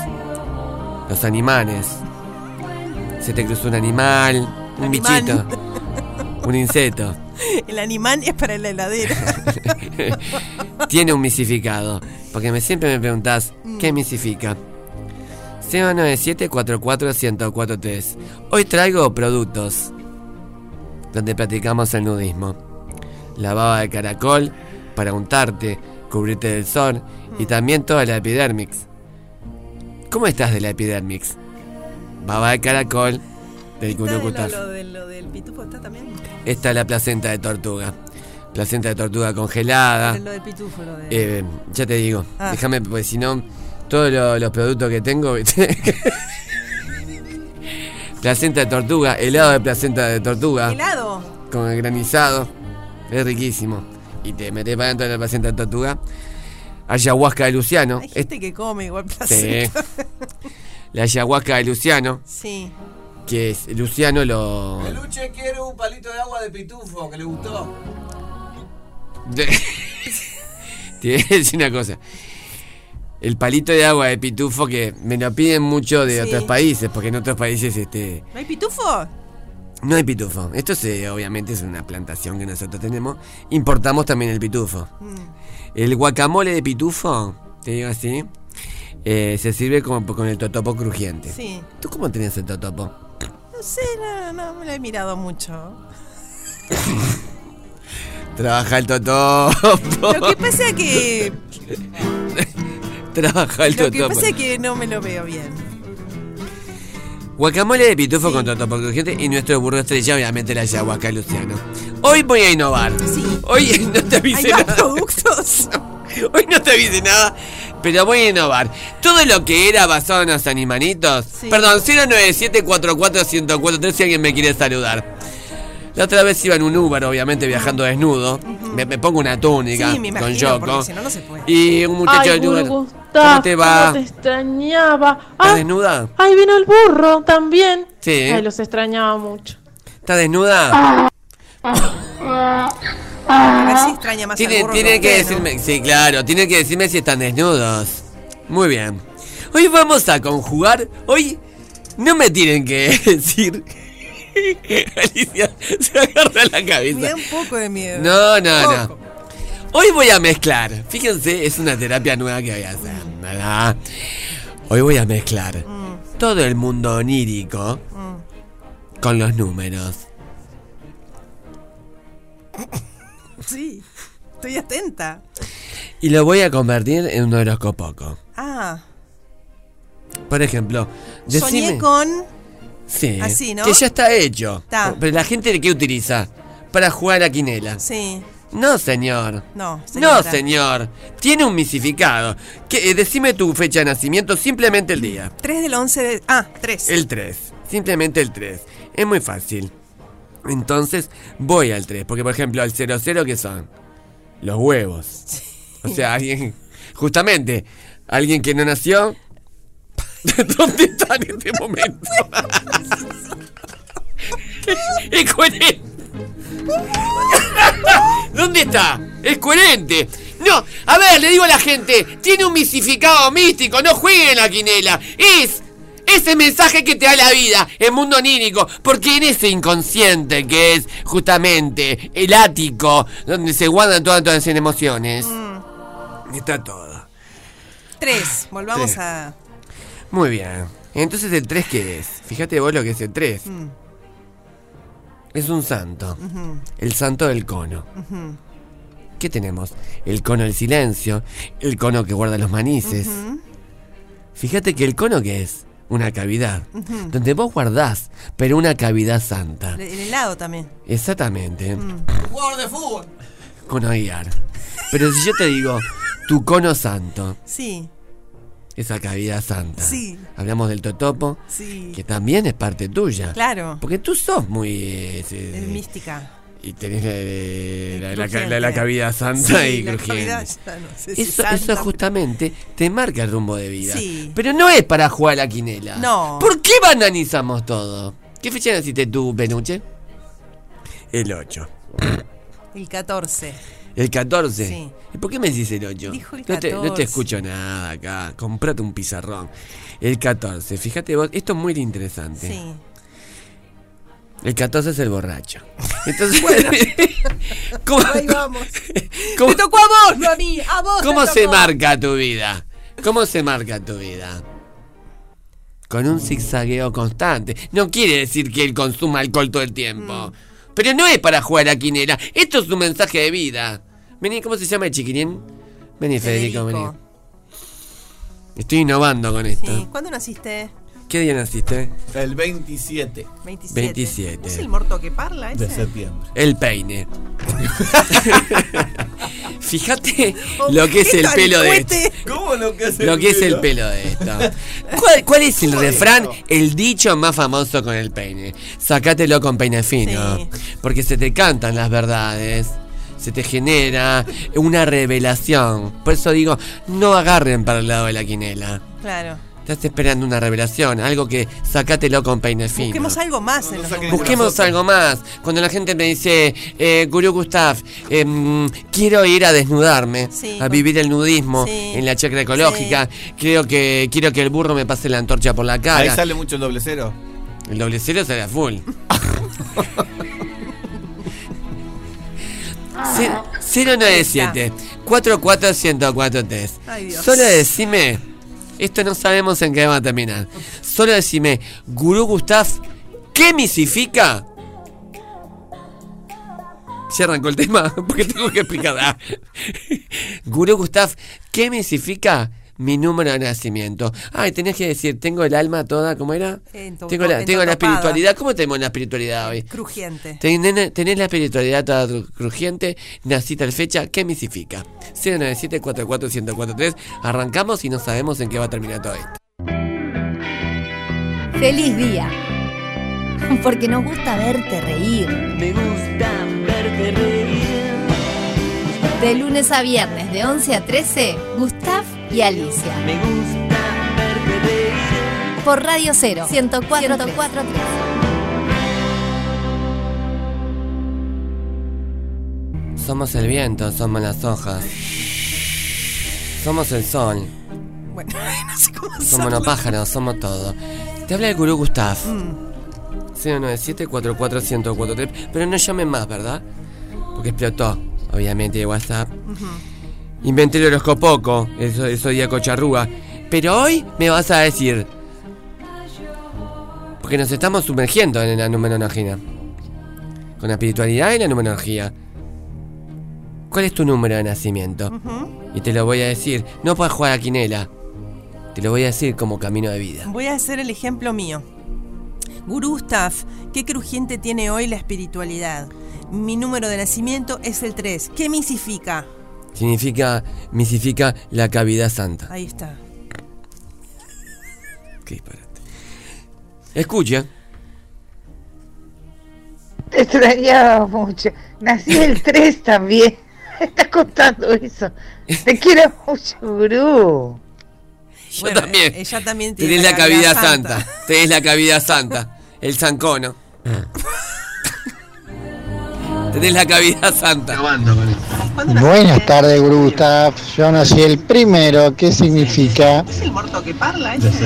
Los animales. Se te cruzó un animal, un bichito, un insecto. El animal es para la heladera. Tiene un misificado. Porque me, siempre me preguntás, ¿qué misifica? 097-44-1043. Hoy traigo productos donde practicamos el nudismo. La baba de caracol para untarte, cubrirte del sol y también toda la epidermix. ¿Cómo estás de la epidermix? Baba de caracol del Está curucutaf. lo, lo del- lo del pitufo está también. Esta es la placenta de tortuga. Placenta de tortuga congelada. Lo del pitufo, lo de. Eh, ya te digo, Ah. déjame, porque si no, todos lo- los productos que tengo. placenta de tortuga, helado de placenta de tortuga, Helado. con el granizado, es riquísimo. Y te metes para dentro de la placenta de tortuga. Ayahuasca de Luciano, Hay es- gente que come igual sí. placenta. la ayahuasca de Luciano, Sí. que es Luciano lo... Peluche quiere un palito de agua de pitufo que le gustó. De- Te voy a decir una cosa. El palito de agua de pitufo que me lo piden mucho de Sí. otros países, porque en otros países este ¿No hay pitufo? no hay pitufo. Esto se, obviamente es una plantación que nosotros tenemos. Importamos también el pitufo. Mm. El guacamole de pitufo, te digo así, eh, se sirve como con el totopo crujiente. Sí. ¿Tú cómo tenés el totopo? No sé, no, no me lo he mirado mucho. Trabaja el totopo. Lo que pasa es que. Trabaja el Lo que totopo. pasa es que no me lo veo bien. Guacamole de pitufo con totopo crujiente y nuestro burro estrella, obviamente la ayahuasca Luciano. Hoy voy a innovar. Hoy no te Hay avise más nada. productos. Hoy no te avise nada, pero voy a innovar. Todo lo que era basado en los animanitos. Perdón, 097-44-1043 si alguien me quiere saludar. La otra vez iba en un Uber, obviamente viajando desnudo. me, me pongo una túnica Sí, me con Yoko. porque si no, no se puede. Y un muchacho Ay, del Uber. ¿Cómo te va? cómo te extrañaba. ¿Estás Ah, desnuda? ahí vino el burro también. Sí. Ay, los extrañaba mucho. ¿Estás desnuda? A ver si extraña más al Tiene, burro tiene que que usted, ¿no? decirme, sí, claro, tiene que decirme si están desnudos. Muy bien. Hoy vamos a conjugar. Hoy no me tienen que decir. Alicia se agarra la Me cabeza. da un poco de miedo. No, no, no. Hoy voy a mezclar. Fíjense, es una terapia nueva que voy a hacer, ¿verdad? Hoy voy a mezclar todo el mundo onírico con los números. Sí, estoy atenta. Y lo voy a convertir en un horóscopo. Ah, Por ejemplo, decime. soñé con. Sí, Así, ¿no? que ya está hecho. Pero la gente ¿qué utiliza? Para jugar a quinela. Sí. No, señor. No, señor. Tiene un misificado. Que, eh, decime tu fecha de nacimiento, simplemente el día. 3 del 11 de. Ah, 3. El 3. Simplemente el 3. Es muy fácil. Entonces voy al 3. Porque, por ejemplo, al 00, ¿qué son? Los huevos. O sea, alguien. Justamente, alguien que no nació. ¿Dónde está en este momento? Es coherente. ¿Dónde está? Es coherente. No, a ver, le digo a la gente, tiene un misificado místico, no jueguen la quinela. Es ese mensaje que te da la vida, el mundo onírico, porque en ese inconsciente que es justamente el ático, donde se guardan todas todas las emociones, está todo. Tres. Volvamos Tres. a. Muy bien. Entonces el 3 qué es? Fíjate vos lo que es el 3. Mm, Es un santo. El santo del cono. ¿Qué tenemos? El cono del silencio, el cono que guarda los manices. Fíjate que el cono que es una cavidad, donde vos guardás, pero una cavidad santa. El helado también. Exactamente. Mm. Jugador de fútbol. Cono guiar. Pero si yo te digo, tu cono santo, Sí, esa cavidad santa. Sí. Hablamos del totopo, sí. que también es parte tuya. Claro. Porque tú sos muy... eh, eh, Es mística. y tenés eh, la, la- la- Crujiente. la- la cavidad santa Sí, y crujiente. ya no sé si Eso, santa, eso justamente te marca el rumbo de vida. Sí. Pero no es para jugar a la quinela. No. ¿Por qué bananizamos todo? ¿Qué fecha naciste tú, Penuche? El 8. El 14. El 14. Sí. ¿Y por qué me decís el 8? Dijo el no, te, no te 14. escucho nada acá. Comprate un pizarrón. El 14. Fíjate vos, esto es muy interesante. Sí. El 14 es el borracho. Entonces, ¿cómo, Ahí vamos. cómo- Te tocó a vos, no a mí. A vos. cómo se marca tu vida? ¿Cómo se marca tu vida? Con un zigzagueo constante. No quiere decir que él consuma alcohol todo el tiempo. Mm. Pero no es para jugar a quinera. Esto es un mensaje de vida. Vení, ¿cómo se llama el chiquirín? Vení, Federico, Federico. vení. Estoy innovando con esto. Sí. ¿Cuándo naciste? ¿Qué día naciste? El 27 27. 27. ¿Es el morto que parla ese? de septiembre. El peine. Fíjate lo que es el pelo de esto. ¿Cómo lo que es Lo que es el pelo de esto. ¿Cuál, cuál es el refrán? El dicho más famoso con el peine. Sacátelo con peine fino. Sí. Porque se te cantan las verdades. Se te genera una revelación. Por eso digo, no agarren para el lado de la quinela. Claro. Estás esperando una revelación, algo que sacátelo con peine fino. Busquemos algo más en los números. Busquemos algo más. Cuando la gente me dice, eh, Gurú Gustav, em, quiero ir a desnudarme, Sí. a vivir el nudismo Sí. en la chacra ecológica, creo que quiero que el burro me pase la antorcha por la Ahí cara. sale mucho el doble cero. El doble cero sale a full. Ce- 097 44143 Ay, Dios. Solo decime, esto no sabemos en qué va a terminar. Solo decime, Gurú Gustav, ¿qué misifica? Se arrancó el tema porque tengo que explicar. Ah. Gurú Gustav, ¿qué misifica mi número de nacimiento? Ay, tenés que decir, tengo el alma toda, ¿cómo era? Ento- Tengo la, tengo la espiritualidad. ¿Cómo tenemos la espiritualidad hoy? Crujiente. Tenés, tenés la espiritualidad toda cru- crujiente, nací tal fecha, ¿qué misifica? 097 44143 Arrancamos y no sabemos en qué va a terminar todo esto. ¡Feliz día! Porque nos gusta verte reír. Me gusta verte reír. De lunes a viernes, de 11 a 13, Gustav y Alicia. Me gusta verte. Por Radio 0, 104, Somos el viento, somos las hojas. Somos el sol, Bueno, no sé cómo somos los pájaros, somos todo. Te habla el gurú Gustav. Mm. 097 44143 Pero no llamen más, ¿verdad? Porque explotó, obviamente, de WhatsApp. Ujú. Inventé el horóscopo, eso, eso día cocharrúa. Pero hoy me vas a decir. Porque nos estamos sumergiendo en la numerología. Con la espiritualidad y la numerología. ¿Cuál es tu número de nacimiento? Y te lo voy a decir. No para jugar a quinela. Te lo voy a decir como camino de vida. Voy a hacer el ejemplo mío. Gurú Gustav, ¿qué crujiente tiene hoy la espiritualidad? Mi número de nacimiento es el 3. ¿Qué misifica? Significa, misifica la cavidad santa. Ahí está. Qué disparate. Escucha. Te extrañaba mucho. Nací el 3 también. Estás contando eso. Te quiero mucho, gurú. Yo Bueno, también. Ella también tiene Tenés la cavidad santa. Tenés la cavidad santa. El zancono. Tenés la cavidad santa. Buenas tardes, Gustav. Yo nací el primero. ¿Qué significa?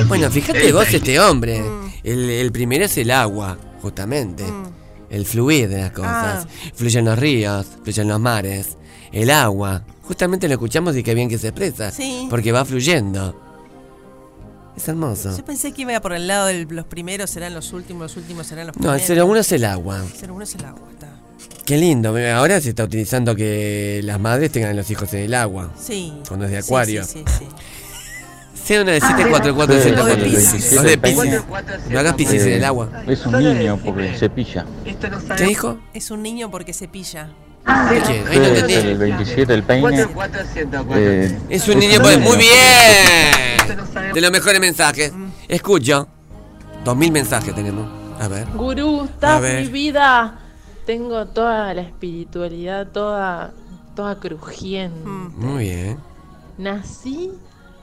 Bueno, fíjate vos este hombre. El, el primero es el agua, justamente. El fluir de las cosas. Fluyen los ríos, fluyen los mares. El agua. Justamente lo escuchamos y qué bien que se expresa. Sí. Porque va fluyendo. Es hermoso. Yo pensé que iba por el lado de los primeros serán los últimos, los últimos serán los No, primeros. el 01 es el agua. El 01 es el agua. Qué lindo. Ahora se está utilizando que las madres tengan a los hijos en el agua. Sí. Cuando es de acuario. Sí, sí, sí. Sea una de 744 Sí, O de Piscis. O de Piscis. No hagas piscis en el agua. Es un niño porque se pilla. ¿Qué dijo? Es un niño porque se pilla. ¿Qué? Ahí no Es entendí. el 27 el peine. Eh, Es un niño, pues, muy bien. De los mejores mensajes. Escucho. Dos mil mensajes tenemos. A ver. Gurú, estás mi vida. Tengo toda la espiritualidad, toda, toda crujiente. Muy bien. Nací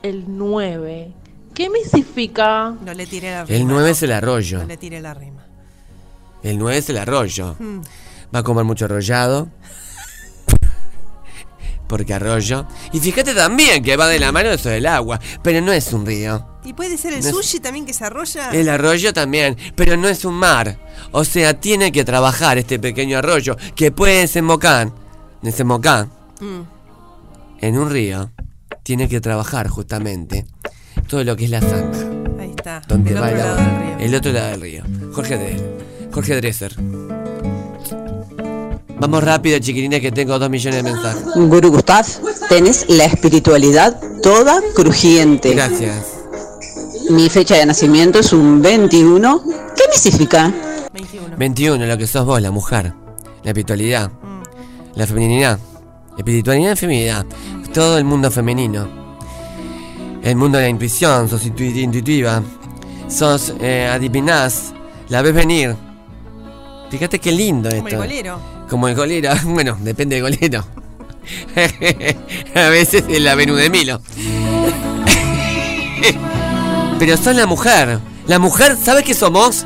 el 9. ¿Qué me significa? No le tiré la rima. El 9 es el arroyo. No le tiré la rima. El 9 es el arroyo. Mm. Va a comer mucho arrollado. Porque arroyo. Y fíjate también que va de la mano eso del agua. Pero no es un río. Y puede ser el No es- sushi también que se arrolla. El arroyo también, pero no es un mar. O sea, tiene que trabajar este pequeño arroyo que puede desembocar, desembocar Mm. en un río. Tiene que trabajar justamente todo lo que es la zanja. Ahí está. Donde del va otro el lado del río. El otro lado del río. Jorge Dresser. Jorge Dresser. Vamos rápido, chiquilines, que tengo dos millones de mensajes. Guru Gustav, tenés la espiritualidad toda crujiente. Gracias. Mi fecha de nacimiento es un 21. ¿Qué me significa? 21, lo que sos vos, la mujer. La espiritualidad. La feminidad. Espiritualidad y feminidad. Todo el mundo femenino. El mundo de la intuición. Sos intu- intuitiva. Sos eh, adivinás. La ves venir. Fíjate qué lindo Como el esto. golero. Como el golero. Bueno, depende del golero. A veces es la Venus de Milo. Pero sos la mujer. La mujer, ¿sabes qué somos?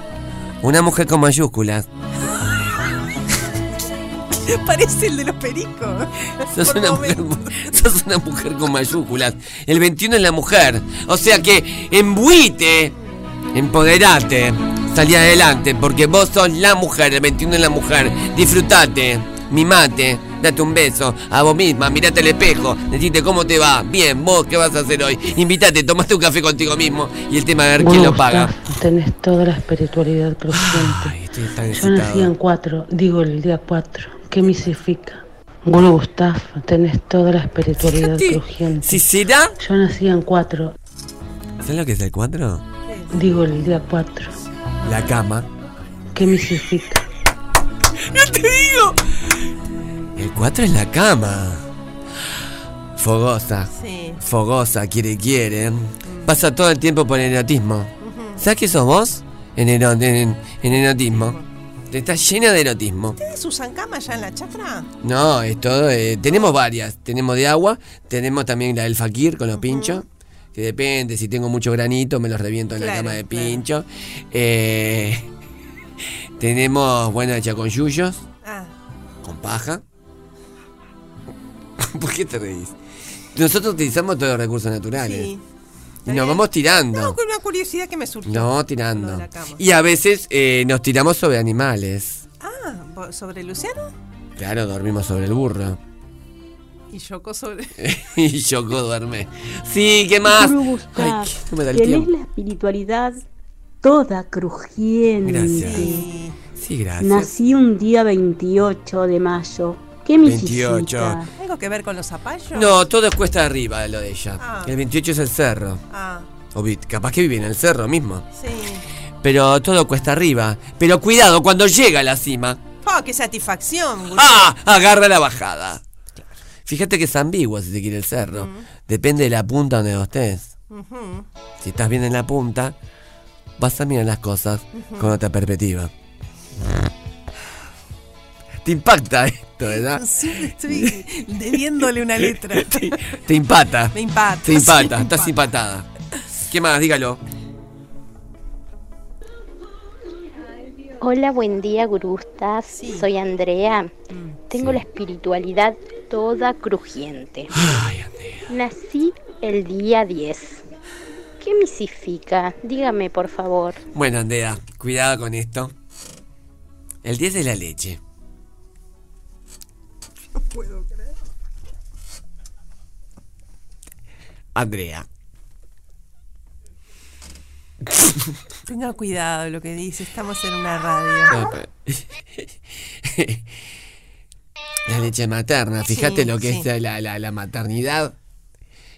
Una mujer con mayúsculas. Parece el de los pericos. Sos una, mujer, sos una mujer con mayúsculas. El 21 es la mujer. O sea que embuite, empoderate, salí adelante, porque vos sos la mujer, el 21 es la mujer. Disfrutate, mimate, date un beso a vos misma, mirate al espejo, decite cómo te va. Bien, vos qué vas a hacer hoy. Invítate, tomaste un café contigo mismo y el tema de ver quién lo paga. Tenés toda la espiritualidad crujiente. Estoy tan Yo nací en 4, digo el día 4. ¿Qué me significa? Guru Gustav, tenés toda la espiritualidad Fíjate, crujiente. si será- Yo nací en 4, ¿Sabes lo que es el 4? digo el día 4. La cama. ¿Qué me significa? ¡No te digo! El 4 es la cama. Fogosa. Sí. Fogosa, quiere, quiere. Pasa todo el tiempo por el erotismo. ¿Sabes qué sos vos? En, ero- en, en erotismo. Estás llena de erotismo. ¿Ustedes usan cama ya en la chacra? No, es todo. eh, tenemos varias. Tenemos de agua. Tenemos también la del fakir con los pinchos. Que depende, si tengo mucho granito, me los reviento en la cama de pincho. Eh, tenemos, bueno, hecha con yuyos. Ah. Con paja. ¿Por qué te reís? Nosotros utilizamos todos los recursos naturales. Sí. Y nos vamos tirando. No, con una curiosidad que me surgió. No, tirando. Y a veces eh, nos tiramos sobre animales. Ah, ¿po- ¿sobre Luciano? Claro, dormimos sobre el burro. Y Yoko sobre. y Yoko duerme. Sí, ¿qué más? Ay, que no me da el tenés tiempo. la espiritualidad toda crujiente. Gracias. Sí, gracias. Nací un día 28 de mayo. ¿Qué me 28. significa? ¿Algo que ver con los zapallos? No, todo es cuesta arriba de lo de ella. Ah. El 28 es el cerro. Ah, O capaz que vive en el cerro mismo. sí. Pero todo cuesta arriba. Pero cuidado, cuando llega a la cima, ¡Oh, qué satisfacción! Gurú. ¡ah! Agarra la bajada. Fíjate que es ambiguo si se quiere el cerro. Depende de la punta donde vos estés. Ujú. Si estás bien en la punta, vas a mirar las cosas con otra perspectiva. Te impacta esto, ¿verdad? Siempre estoy debiéndole una letra. Te impata. Me impata, Te impata, sí, estás impatada. ¿Qué más? Dígalo. Hola, buen día, Gurustas. Soy Andrea. Tengo la espiritualidad toda crujiente. Nací el día 10. ¿Qué me significa? Dígame, por favor. Bueno, Andrea, cuidado con esto. El 10 de la leche. No puedo creer. Andrea. Tenga cuidado lo que dice, estamos en una radio. No, pero- La leche materna, fíjate Sí, lo que sí. es la, la- la maternidad.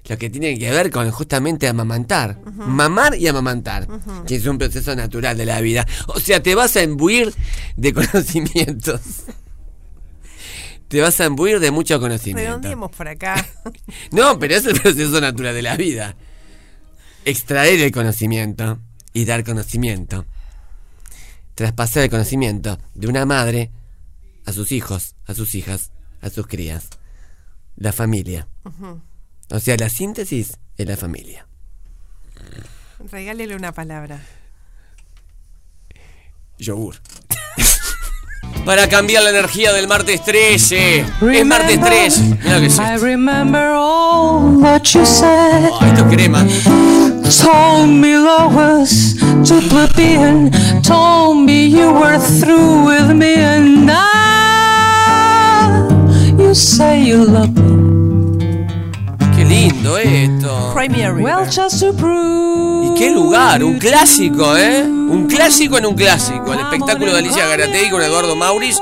Lo que tiene que ver con justamente amamantar. Mamar y amamantar. Que es un proceso natural de la vida. O sea, te vas a embuir de conocimientos. Te vas a embuir de mucho conocimiento. Redondeemos por acá. No, pero es el proceso natural de la vida. Extraer el conocimiento y dar conocimiento. Traspasar el conocimiento de una madre a sus hijos, a sus hijas, a sus crías. La familia. O sea, la síntesis es la familia. Regálele una palabra. Yogur. Para cambiar la energía del martes 13. Es martes 13. Mira lo que es I esto. remember all that you said. Oh, esto es crema. Told me love was too plebeian. Told me you were through with me, and now you say you love me. Esto. Well, just to prove. Y qué lugar, un clásico, ¿eh? Un clásico en un clásico. El espectáculo de Alicia Garategui con Eduardo Mauriz.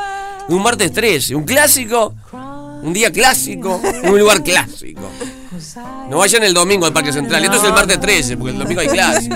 Un martes 13. Un clásico. Un día clásico. En un lugar clásico. No vayan el domingo al Parque Central. Esto es el martes 13, porque el domingo hay clase.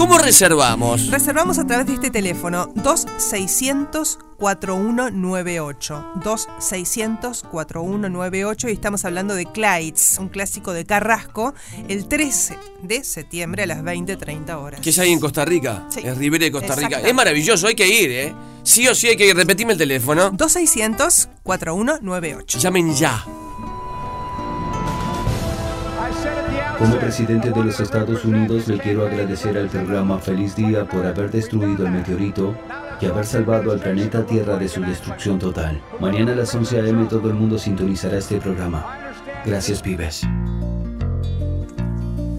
¿Cómo reservamos? Reservamos a través de este teléfono 2600-4198. 2600-4198 y estamos hablando de Clydes, un clásico de Carrasco, el 13 de septiembre a las 20.30 horas. Que es ahí en Costa Rica. Sí. Es Rivera de Costa Rica. Es maravilloso, hay que ir, ¿eh? Sí o sí hay que ir. Repetime el teléfono. 2600-4198. Llamen ya. Como presidente de los Estados Unidos le quiero agradecer al programa Feliz Día por haber destruido el meteorito y haber salvado al planeta Tierra de su destrucción total. Mañana a las 11 a.m. todo el mundo sintonizará este programa. Gracias, pibes.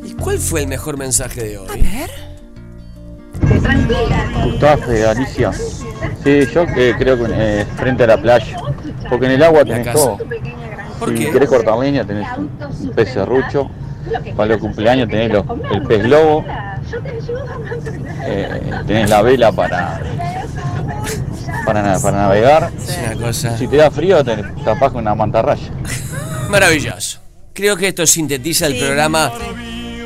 ¿Y cuál fue el mejor mensaje de hoy? Gustavo, eh, Alicia. Sí, yo eh, creo que eh, frente a la playa. Porque en el agua tenés todo. ¿Por si qué? querés cortar leña, tenés un pez serrucho. Para los cumpleaños tenés los- el pez globo. eh, tenés la vela para, para, na- para navegar. una cosa. Si te da frío, te tapás con una mantarraya. Maravilloso. Creo que esto sintetiza el programa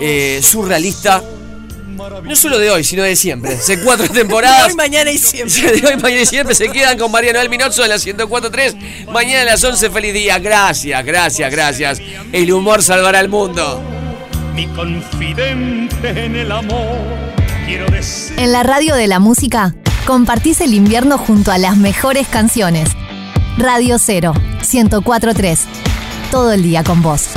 eh, surrealista. No solo de hoy, sino de siempre. Hace cuatro temporadas. Hoy, mañana y siempre. De hoy, mañana y siempre se quedan con María Noel Minozzo de la 104.3. Mañana a las 11, feliz día. Gracias, gracias, gracias. El humor salvará al mundo. Mi confidente en el amor. Quiero decir. En la radio de la música, compartís el invierno junto a las mejores canciones. Radio 0, 104.3. Todo el día con vos.